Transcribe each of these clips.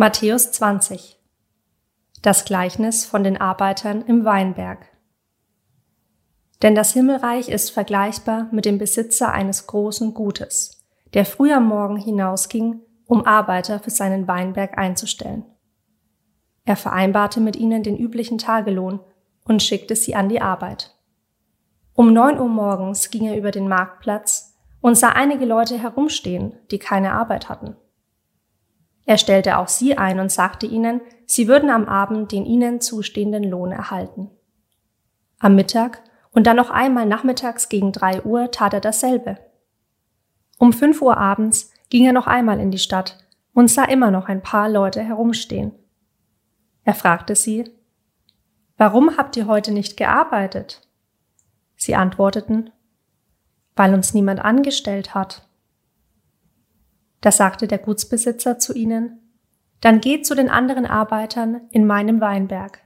Matthäus 20 Das Gleichnis von den Arbeitern im Weinberg Denn das Himmelreich ist vergleichbar mit dem Besitzer eines großen Gutes, der früh am Morgen hinausging, um Arbeiter für seinen Weinberg einzustellen. Er vereinbarte mit ihnen den üblichen Tagelohn und schickte sie an die Arbeit. Um neun Uhr morgens ging er über den Marktplatz und sah einige Leute herumstehen, die keine Arbeit hatten. Er stellte auch sie ein und sagte ihnen, sie würden am Abend den ihnen zustehenden Lohn erhalten. Am Mittag und dann noch einmal nachmittags gegen drei Uhr tat er dasselbe. Um fünf Uhr abends ging er noch einmal in die Stadt und sah immer noch ein paar Leute herumstehen. Er fragte sie, Warum habt ihr heute nicht gearbeitet? Sie antworteten, Weil uns niemand angestellt hat. Da sagte der Gutsbesitzer zu ihnen, dann geht zu den anderen Arbeitern in meinem Weinberg.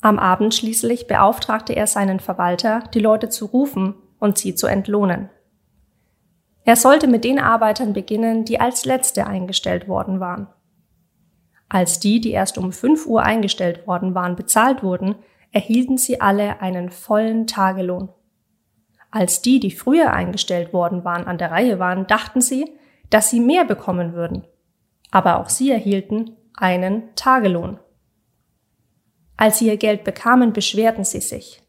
Am Abend schließlich beauftragte er seinen Verwalter, die Leute zu rufen und sie zu entlohnen. Er sollte mit den Arbeitern beginnen, die als letzte eingestellt worden waren. Als die, die erst um fünf Uhr eingestellt worden waren, bezahlt wurden, erhielten sie alle einen vollen Tagelohn. Als die, die früher eingestellt worden waren, an der Reihe waren, dachten sie, dass sie mehr bekommen würden. Aber auch sie erhielten einen Tagelohn. Als sie ihr Geld bekamen, beschwerten sie sich.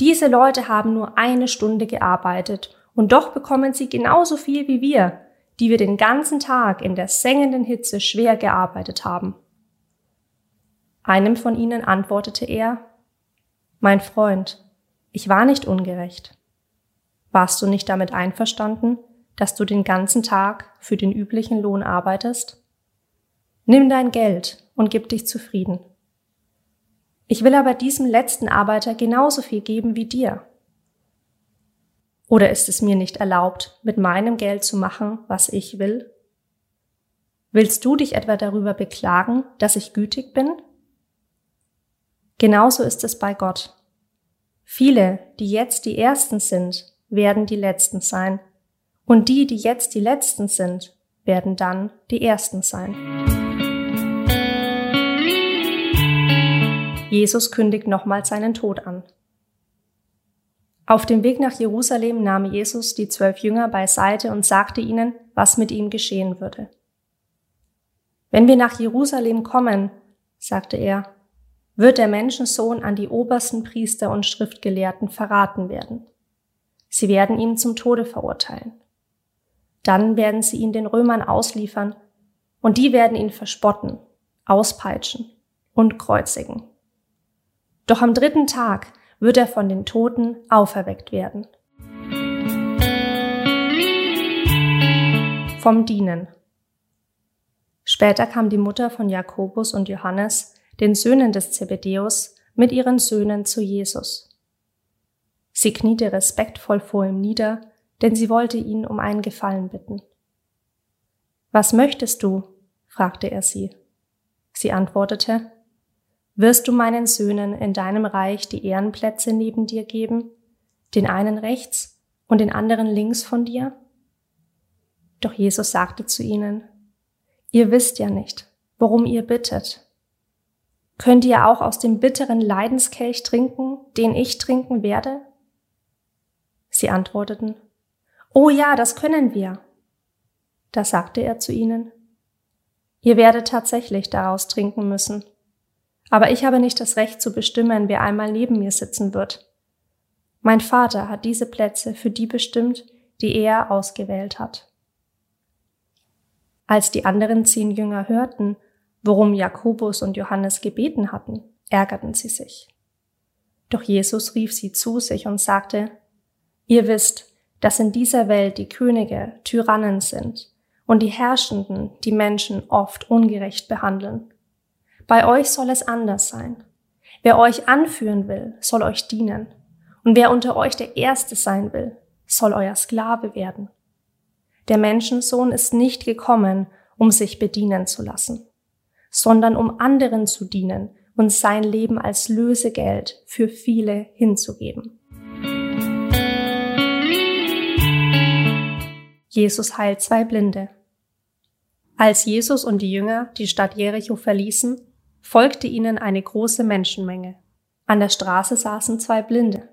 Diese Leute haben nur eine Stunde gearbeitet und doch bekommen sie genauso viel wie wir, die wir den ganzen Tag in der sengenden Hitze schwer gearbeitet haben. Einem von ihnen antwortete er, Mein Freund, ich war nicht ungerecht. Warst du nicht damit einverstanden, dass du den ganzen Tag für den üblichen Lohn arbeitest? Nimm dein Geld und gib dich zufrieden. Ich will aber diesem letzten Arbeiter genauso viel geben wie dir. Oder ist es mir nicht erlaubt, mit meinem Geld zu machen, was ich will? Willst du dich etwa darüber beklagen, dass ich gütig bin? Genauso ist es bei Gott. Viele, die jetzt die Ersten sind, werden die Letzten sein, und die, die jetzt die Letzten sind, werden dann die Ersten sein. Jesus kündigt nochmal seinen Tod an. Auf dem Weg nach Jerusalem nahm Jesus die zwölf Jünger beiseite und sagte ihnen, was mit ihm geschehen würde. Wenn wir nach Jerusalem kommen, sagte er, wird der Menschensohn an die obersten Priester und Schriftgelehrten verraten werden. Sie werden ihn zum Tode verurteilen. Dann werden sie ihn den Römern ausliefern und die werden ihn verspotten, auspeitschen und kreuzigen. Doch am dritten Tag wird er von den Toten auferweckt werden. Vom Dienen. Später kam die Mutter von Jakobus und Johannes, den Söhnen des Zebedäus, mit ihren Söhnen zu Jesus. Sie kniete respektvoll vor ihm nieder denn sie wollte ihn um einen Gefallen bitten. Was möchtest du? fragte er sie. Sie antwortete, Wirst du meinen Söhnen in deinem Reich die Ehrenplätze neben dir geben, den einen rechts und den anderen links von dir? Doch Jesus sagte zu ihnen, Ihr wisst ja nicht, worum ihr bittet. Könnt ihr auch aus dem bitteren Leidenskelch trinken, den ich trinken werde? Sie antworteten, Oh ja, das können wir. Da sagte er zu ihnen, Ihr werdet tatsächlich daraus trinken müssen. Aber ich habe nicht das Recht zu bestimmen, wer einmal neben mir sitzen wird. Mein Vater hat diese Plätze für die bestimmt, die er ausgewählt hat. Als die anderen zehn Jünger hörten, worum Jakobus und Johannes gebeten hatten, ärgerten sie sich. Doch Jesus rief sie zu sich und sagte, Ihr wisst, dass in dieser Welt die Könige Tyrannen sind und die Herrschenden die Menschen oft ungerecht behandeln. Bei euch soll es anders sein. Wer euch anführen will, soll euch dienen. Und wer unter euch der Erste sein will, soll euer Sklave werden. Der Menschensohn ist nicht gekommen, um sich bedienen zu lassen, sondern um anderen zu dienen und sein Leben als Lösegeld für viele hinzugeben. Jesus heilt zwei Blinde. Als Jesus und die Jünger die Stadt Jericho verließen, folgte ihnen eine große Menschenmenge. An der Straße saßen zwei Blinde.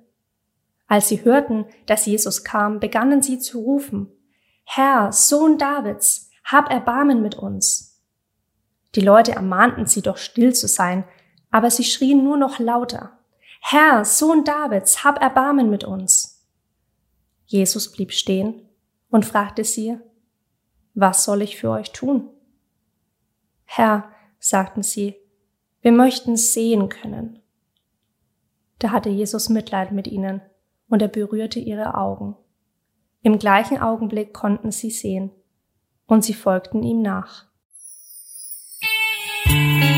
Als sie hörten, dass Jesus kam, begannen sie zu rufen, Herr, Sohn Davids, hab Erbarmen mit uns. Die Leute ermahnten sie doch still zu sein, aber sie schrien nur noch lauter, Herr, Sohn Davids, hab Erbarmen mit uns. Jesus blieb stehen und fragte sie, was soll ich für euch tun? Herr, sagten sie, wir möchten sehen können. Da hatte Jesus Mitleid mit ihnen und er berührte ihre Augen. Im gleichen Augenblick konnten sie sehen und sie folgten ihm nach. Música